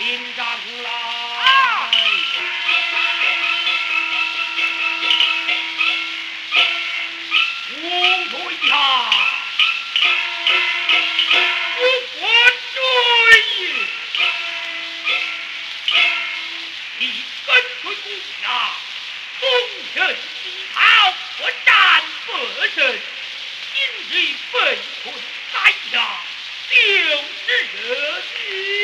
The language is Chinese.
迎战来风吹呀我追你跟随你呀东奔西跑我战不胜今日被困在下就是你